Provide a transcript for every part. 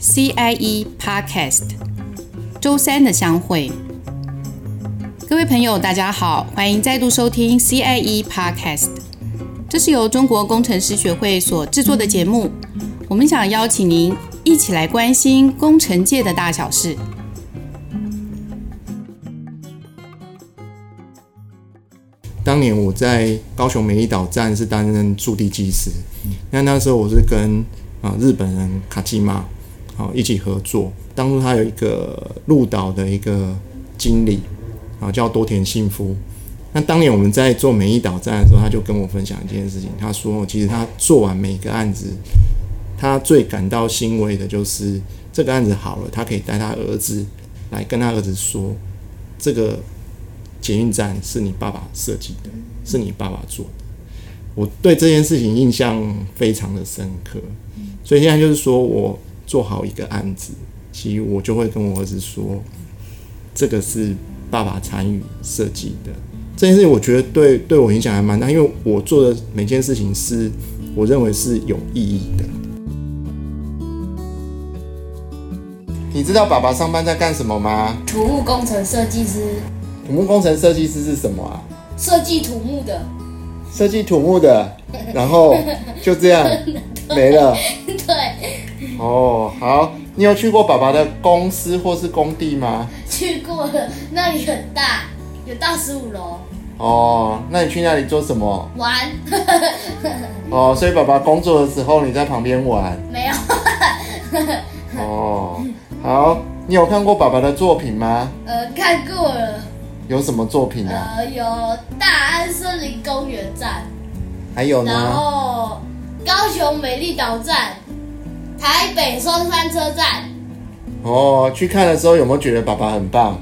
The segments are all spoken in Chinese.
CIE Podcast，周三的相会。各位朋友，大家好，欢迎再度收听 CIE Podcast。这是由中国工程师学会所制作的节目，我们想邀请您一起来关心工程界的大小事。当年我在高雄美丽岛站是担任驻地技师，那那时候我是跟啊日本人卡基玛好一起合作。当初他有一个鹿岛的一个经理啊叫多田幸夫。那当年我们在做美丽岛站的时候，他就跟我分享一件事情，他说其实他做完每个案子，他最感到欣慰的就是这个案子好了，他可以带他儿子来跟他儿子说这个。捷运站是你爸爸设计的，是你爸爸做的。我对这件事情印象非常的深刻，所以现在就是说我做好一个案子，其实我就会跟我儿子说，这个是爸爸参与设计的。这件事情我觉得对对我影响还蛮大，因为我做的每件事情是我认为是有意义的。你知道爸爸上班在干什么吗？土木工程设计师。土木工程设计师是什么啊？设计土木的。设计土木的，然后就这样 没了。对。哦，好，你有去过爸爸的公司或是工地吗？去过了，那里很大，有到十五楼。哦，那你去那里做什么？玩。哦，所以爸爸工作的时候你在旁边玩？没有。哦，好，你有看过爸爸的作品吗？呃，看过了。有什么作品啊？呃，有大安森林公园站，还有呢。然后高雄美丽岛站，台北松山车站。哦，去看的时候有没有觉得爸爸很棒？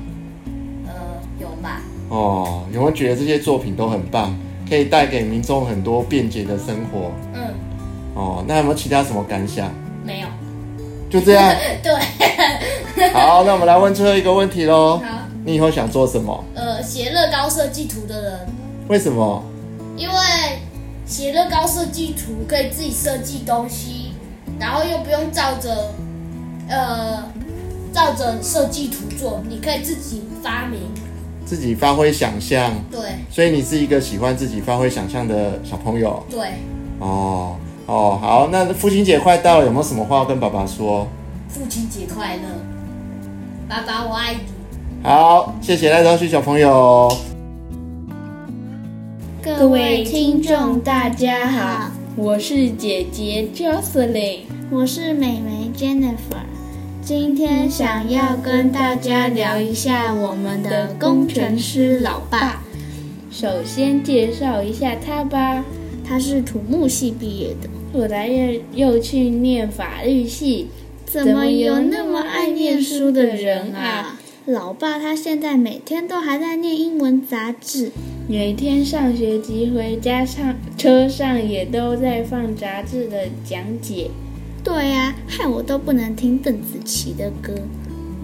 呃，有吧。哦，有没有觉得这些作品都很棒，可以带给民众很多便捷的生活？嗯。哦，那有没有其他什么感想？没有。就这样。对。好，那我们来问最后一个问题喽。好。你以后想做什么？呃，写乐高设计图的人。为什么？因为写乐高设计图可以自己设计东西，然后又不用照着呃照着设计图做，你可以自己发明，自己发挥想象。对。所以你是一个喜欢自己发挥想象的小朋友。对。哦哦，好，那父亲节快到了，有没有什么话要跟爸爸说？父亲节快乐，爸爸我爱你。好，谢谢赖昭旭小朋友。各位听众，大家好，我是姐姐 Jocelyn，我是妹妹 Jennifer。今天想要跟大家聊一下我们的工程师老爸。首先介绍一下他吧，他是土木系毕业的，后来又又去念法律系。怎么有那么爱念书的人啊？老爸他现在每天都还在念英文杂志，每天上学及回家上车上也都在放杂志的讲解。对呀、啊，害我都不能听邓紫棋的歌。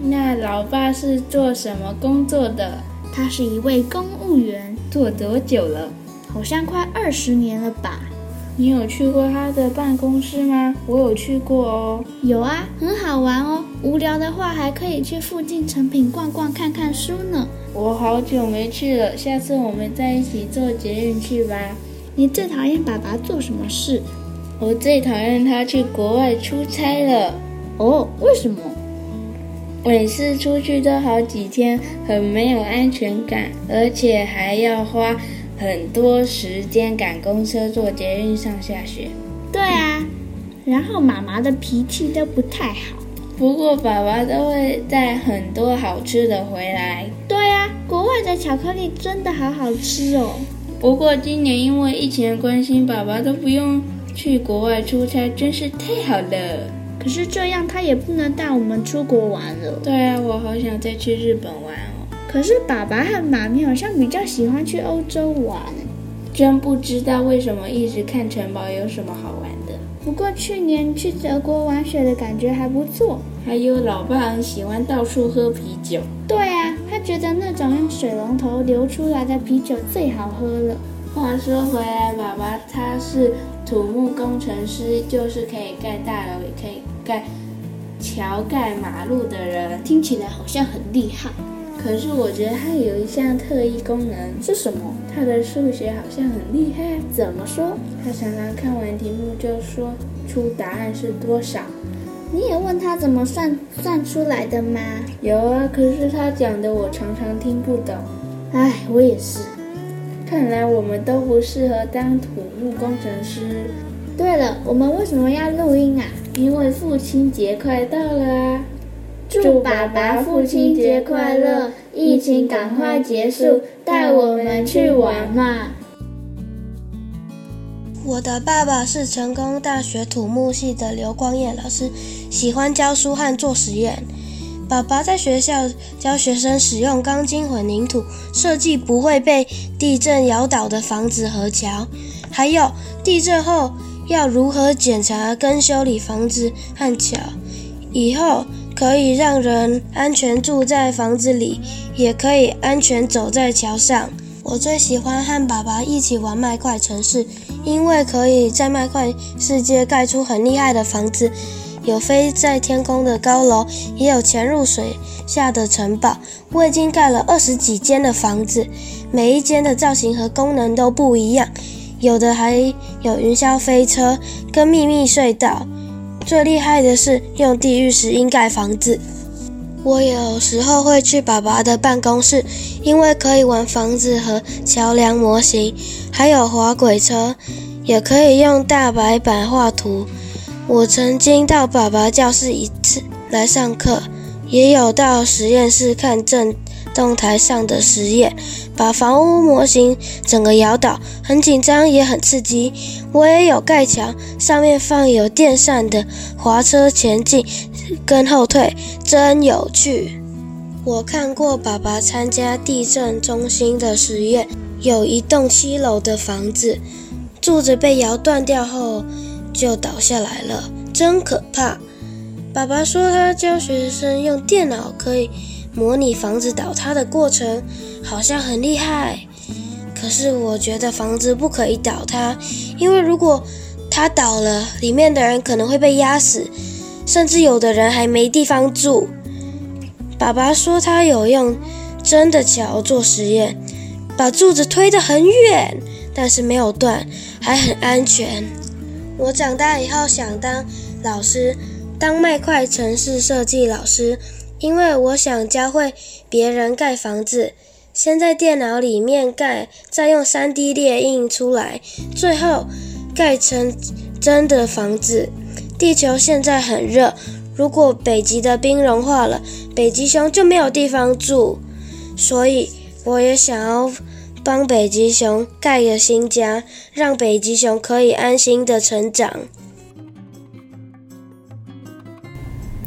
那老爸是做什么工作的？他是一位公务员。做多久了？好像快二十年了吧。你有去过他的办公室吗？我有去过哦。有啊，很好玩哦。无聊的话，还可以去附近成品逛逛，看看书呢。我好久没去了，下次我们再一起坐捷运去吧。你最讨厌爸爸做什么事？我最讨厌他去国外出差了。哦，为什么？每次出去都好几天，很没有安全感，而且还要花。很多时间赶公车、坐捷运上下学。对啊，然后妈妈的脾气都不太好。不过爸爸都会带很多好吃的回来。对啊，国外的巧克力真的好好吃哦。不过今年因为疫情的关系，爸爸都不用去国外出差，真是太好了。可是这样他也不能带我们出国玩了。对啊，我好想再去日本玩哦。可是爸爸和妈咪好像比较喜欢去欧洲玩，真不知道为什么一直看城堡有什么好玩的。不过去年去德国玩雪的感觉还不错。还有老爸很喜欢到处喝啤酒。对啊，他觉得那种用水龙头流出来的啤酒最好喝了。话说回来，爸爸他是土木工程师，就是可以盖大楼，也可以盖桥盖马路的人，听起来好像很厉害。可是我觉得他有一项特异功能，是什么？他的数学好像很厉害。怎么说？他常常看完题目就说出答案是多少。你也问他怎么算算出来的吗？有啊，可是他讲的我常常听不懂。唉，我也是。看来我们都不适合当土木工程师。对了，我们为什么要录音啊？因为父亲节快到了啊！祝爸爸父亲节快乐！疫情赶快结束，带我们去玩嘛！我的爸爸是成功大学土木系的刘光业老师，喜欢教书和做实验。爸爸在学校教学生使用钢筋混凝土设计不会被地震摇倒的房子和桥，还有地震后要如何检查跟修理房子和桥，以后可以让人安全住在房子里，也可以安全走在桥上。我最喜欢和爸爸一起玩麦块城市，因为可以在麦块世界盖出很厉害的房子。有飞在天空的高楼，也有潜入水下的城堡。我已经盖了二十几间的房子，每一间的造型和功能都不一样，有的还有云霄飞车跟秘密隧道。最厉害的是用地狱石英盖房子。我有时候会去爸爸的办公室，因为可以玩房子和桥梁模型，还有滑轨车，也可以用大白板画图。我曾经到爸爸教室一次来上课，也有到实验室看震动台上的实验，把房屋模型整个摇倒，很紧张也很刺激。我也有盖墙，上面放有电扇的滑车前进跟后退，真有趣。我看过爸爸参加地震中心的实验，有一栋七楼的房子，柱子被摇断掉后，就倒下来了，真可怕！爸爸说他教学生用电脑可以模拟房子倒塌的过程，好像很厉害。可是我觉得房子不可以倒塌，因为如果它倒了，里面的人可能会被压死，甚至有的人还没地方住。爸爸说他有用真的桥做实验，把柱子推得很远，但是没有断，还很安全。我长大以后想当老师，当麦块城市设计老师，因为我想教会别人盖房子，先在电脑里面盖，再用 3D 列印出来，最后盖成真的房子。地球现在很热，如果北极的冰融化了，北极熊就没有地方住，所以我也想要。帮北极熊盖个新家，让北极熊可以安心的成长。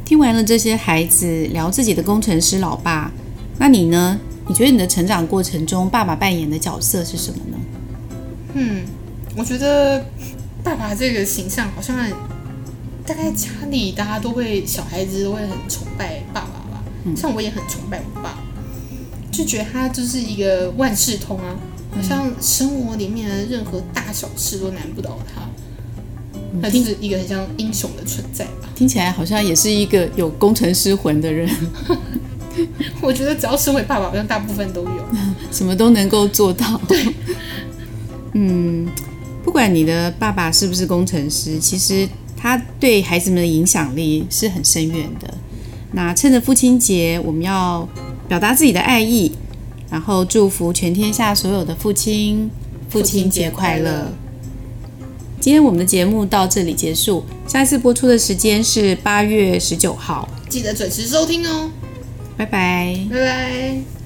听完了这些孩子聊自己的工程师老爸，那你呢？你觉得你的成长过程中，爸爸扮演的角色是什么呢？嗯，我觉得爸爸这个形象好像大概家里大家都会，小孩子都会很崇拜爸爸吧。嗯，像我也很崇拜我爸。就觉得他就是一个万事通啊，好像生活里面的任何大小事都难不倒他，他就是一个很像英雄的存在吧。听起来好像也是一个有工程师魂的人。我觉得只要身为爸爸，好像大部分都有，什么都能够做到。对，嗯，不管你的爸爸是不是工程师，其实他对孩子们的影响力是很深远的。那趁着父亲节，我们要。表达自己的爱意，然后祝福全天下所有的父亲，父亲节快乐。今天我们的节目到这里结束，下一次播出的时间是八月十九号，记得准时收听哦。拜拜，拜拜。